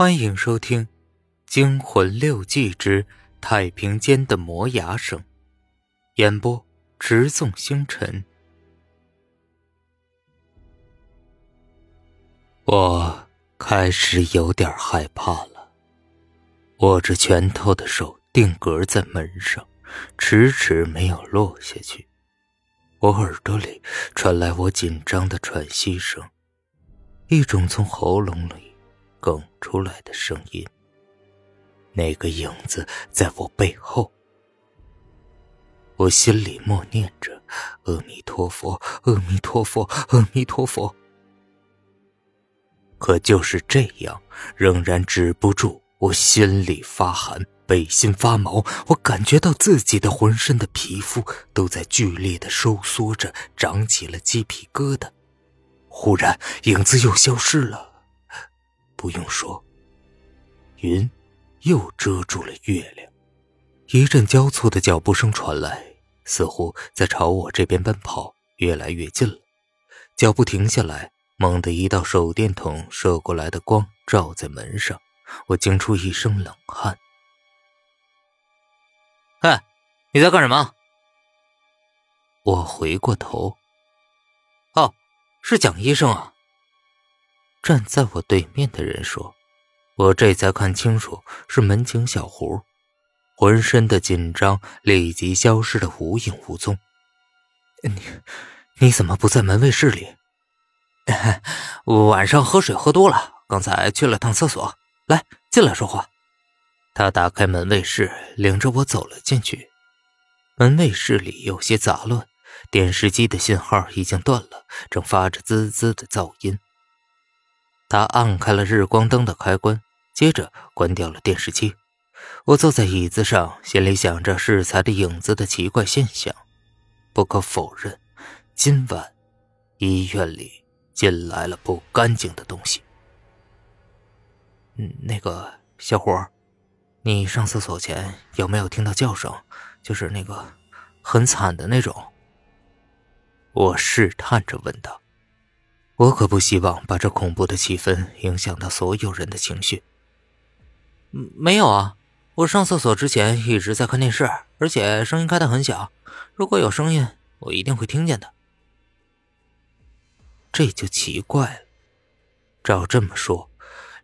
欢迎收听《惊魂六记之太平间的磨牙声》，演播：直纵星辰。我开始有点害怕了，握着拳头的手定格在门上，迟迟没有落下去。我耳朵里传来我紧张的喘息声，一种从喉咙里。哽出来的声音。那个影子在我背后，我心里默念着“阿弥陀佛，阿弥陀佛，阿弥陀佛”。可就是这样，仍然止不住我心里发寒，背心发毛。我感觉到自己的浑身的皮肤都在剧烈的收缩着，长起了鸡皮疙瘩。忽然，影子又消失了。不用说，云又遮住了月亮。一阵交错的脚步声传来，似乎在朝我这边奔跑，越来越近了。脚步停下来，猛地一道手电筒射过来的光照在门上，我惊出一身冷汗。哎，你在干什么？我回过头，哦，是蒋医生啊。站在我对面的人说：“我这才看清楚，是门警小胡，浑身的紧张立即消失的无影无踪。你，你怎么不在门卫室里？晚上喝水喝多了，刚才去了趟厕所。来，进来说话。”他打开门卫室，领着我走了进去。门卫室里有些杂乱，电视机的信号已经断了，正发着滋滋的噪音。他按开了日光灯的开关，接着关掉了电视机。我坐在椅子上，心里想着适才的影子的奇怪现象。不可否认，今晚医院里进来了不干净的东西。那个小伙，你上厕所前有没有听到叫声？就是那个很惨的那种。我试探着问道。我可不希望把这恐怖的气氛影响到所有人的情绪。没有啊，我上厕所之前一直在看电视，而且声音开得很小。如果有声音，我一定会听见的。这就奇怪了。照这么说，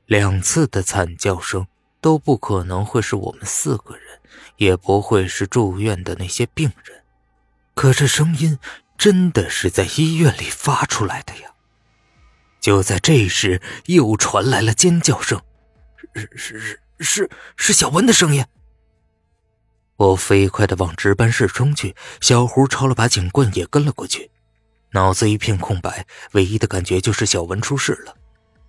两次的惨叫声都不可能会是我们四个人，也不会是住院的那些病人。可这声音真的是在医院里发出来的呀！就在这时，又传来了尖叫声，是是是是是小文的声音。我飞快的往值班室冲去，小胡抄了把警棍也跟了过去，脑子一片空白，唯一的感觉就是小文出事了，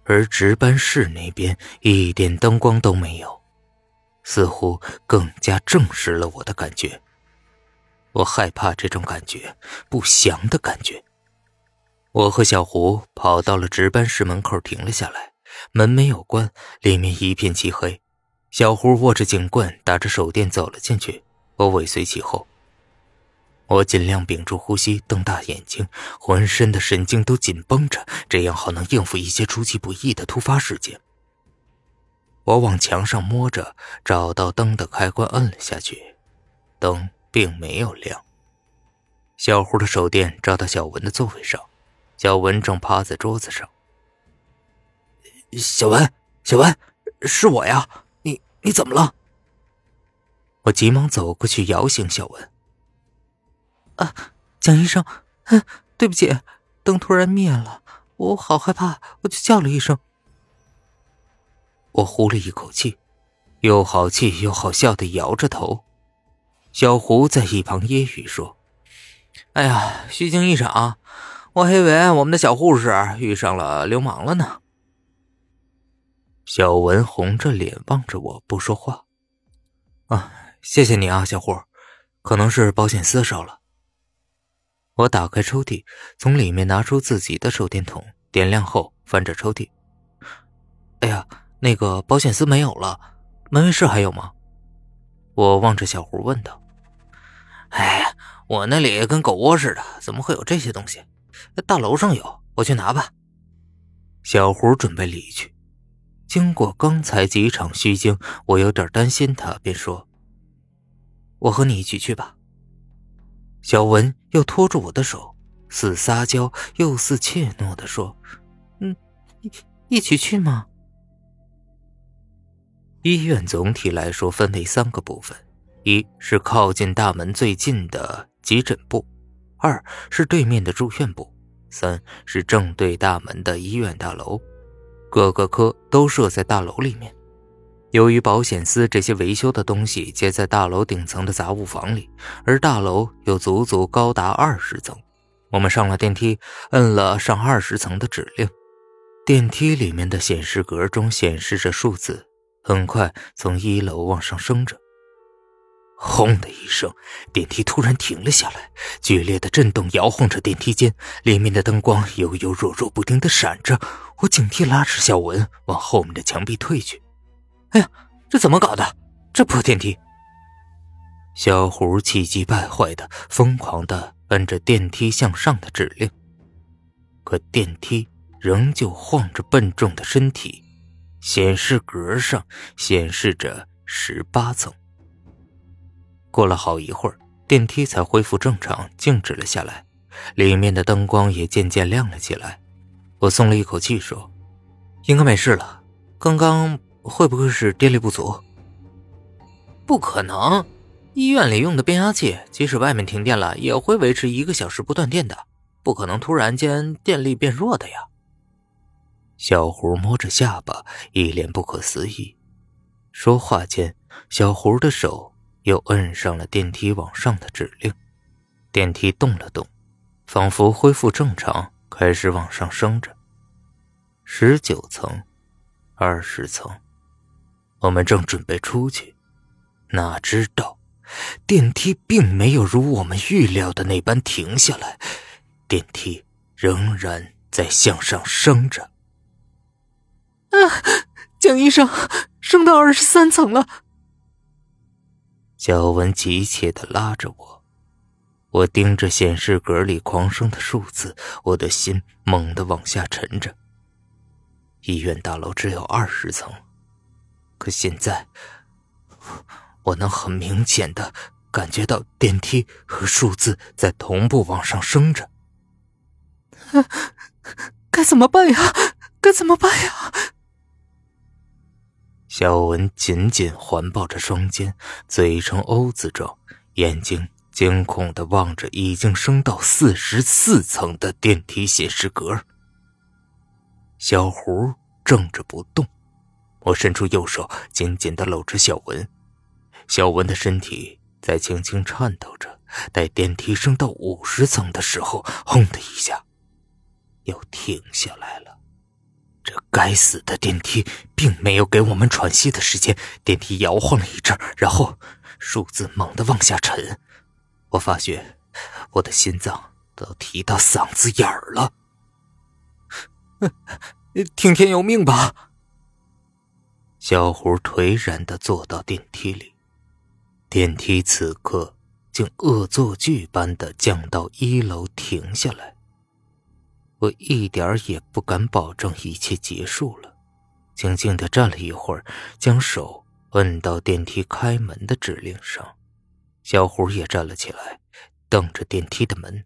而值班室那边一点灯光都没有，似乎更加证实了我的感觉。我害怕这种感觉，不祥的感觉。我和小胡跑到了值班室门口，停了下来。门没有关，里面一片漆黑。小胡握着警棍，打着手电走了进去，我尾随其后。我尽量屏住呼吸，瞪大眼睛，浑身的神经都紧绷着，这样好能应付一些出其不意的突发事件。我往墙上摸着，找到灯的开关，摁了下去，灯并没有亮。小胡的手电照到小文的座位上。小文正趴在桌子上。小文，小文，是我呀！你你怎么了？我急忙走过去摇醒小文。啊，蒋医生，嗯，对不起，灯突然灭了，我好害怕，我就叫了一声。我呼了一口气，又好气又好笑的摇着头。小胡在一旁揶揄说：“哎呀，虚惊一场。”我还以为我们的小护士遇上了流氓了呢。小文红着脸望着我，不说话。啊，谢谢你啊，小胡，可能是保险丝烧了。我打开抽屉，从里面拿出自己的手电筒，点亮后翻着抽屉。哎呀，那个保险丝没有了，门卫室还有吗？我望着小胡问道。哎呀，我那里跟狗窝似的，怎么会有这些东西？大楼上有，我去拿吧。小胡准备离去，经过刚才几场虚惊，我有点担心他，便说：“我和你一起去吧。”小文又拖住我的手，似撒娇又似怯懦的说：“嗯，一一起去吗？”医院总体来说分为三个部分：一是靠近大门最近的急诊部，二是对面的住院部，三是正对大门的医院大楼。各个科都设在大楼里面。由于保险丝这些维修的东西接在大楼顶层的杂物房里，而大楼又足足高达二十层。我们上了电梯，摁了上二十层的指令，电梯里面的显示格中显示着数字，很快从一楼往上升着。轰的一声，电梯突然停了下来，剧烈的震动摇晃着电梯间，里面的灯光悠悠弱弱不停的闪着。我警惕拉着小文往后面的墙壁退去。哎呀，这怎么搞的？这破电梯！小胡气急败坏的疯狂的摁着电梯向上的指令，可电梯仍旧晃着笨重的身体，显示格上显示着十八层。过了好一会儿，电梯才恢复正常，静止了下来，里面的灯光也渐渐亮了起来。我松了一口气，说：“应该没事了。刚刚会不会是电力不足？不可能，医院里用的变压器，即使外面停电了，也会维持一个小时不断电的，不可能突然间电力变弱的呀。”小胡摸着下巴，一脸不可思议。说话间，小胡的手。又摁上了电梯往上的指令，电梯动了动，仿佛恢复正常，开始往上升着。十九层，二十层，我们正准备出去，哪知道电梯并没有如我们预料的那般停下来，电梯仍然在向上升着。啊，蒋医生，升到二十三层了。小文急切的拉着我，我盯着显示格里狂升的数字，我的心猛地往下沉着。医院大楼只有二十层，可现在我能很明显的感觉到电梯和数字在同步往上升着。该怎么办呀？该怎么办呀？小文紧紧环抱着双肩，嘴呈 O 字状，眼睛惊恐的望着已经升到四十四层的电梯显示格。小胡怔着不动，我伸出右手，紧紧的搂着小文。小文的身体在轻轻颤抖着。待电梯升到五十层的时候，轰的一下，又停下来了。这该死的电梯并没有给我们喘息的时间，电梯摇晃了一阵，然后数字猛地往下沉。我发觉我的心脏都提到嗓子眼儿了。听天由命吧。小胡颓然的坐到电梯里，电梯此刻竟恶作剧般的降到一楼，停下来。我一点也不敢保证一切结束了，静静的站了一会儿，将手摁到电梯开门的指令上。小胡也站了起来，瞪着电梯的门。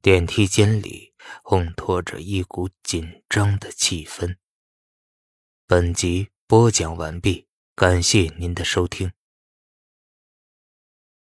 电梯间里烘托着一股紧张的气氛。本集播讲完毕，感谢您的收听。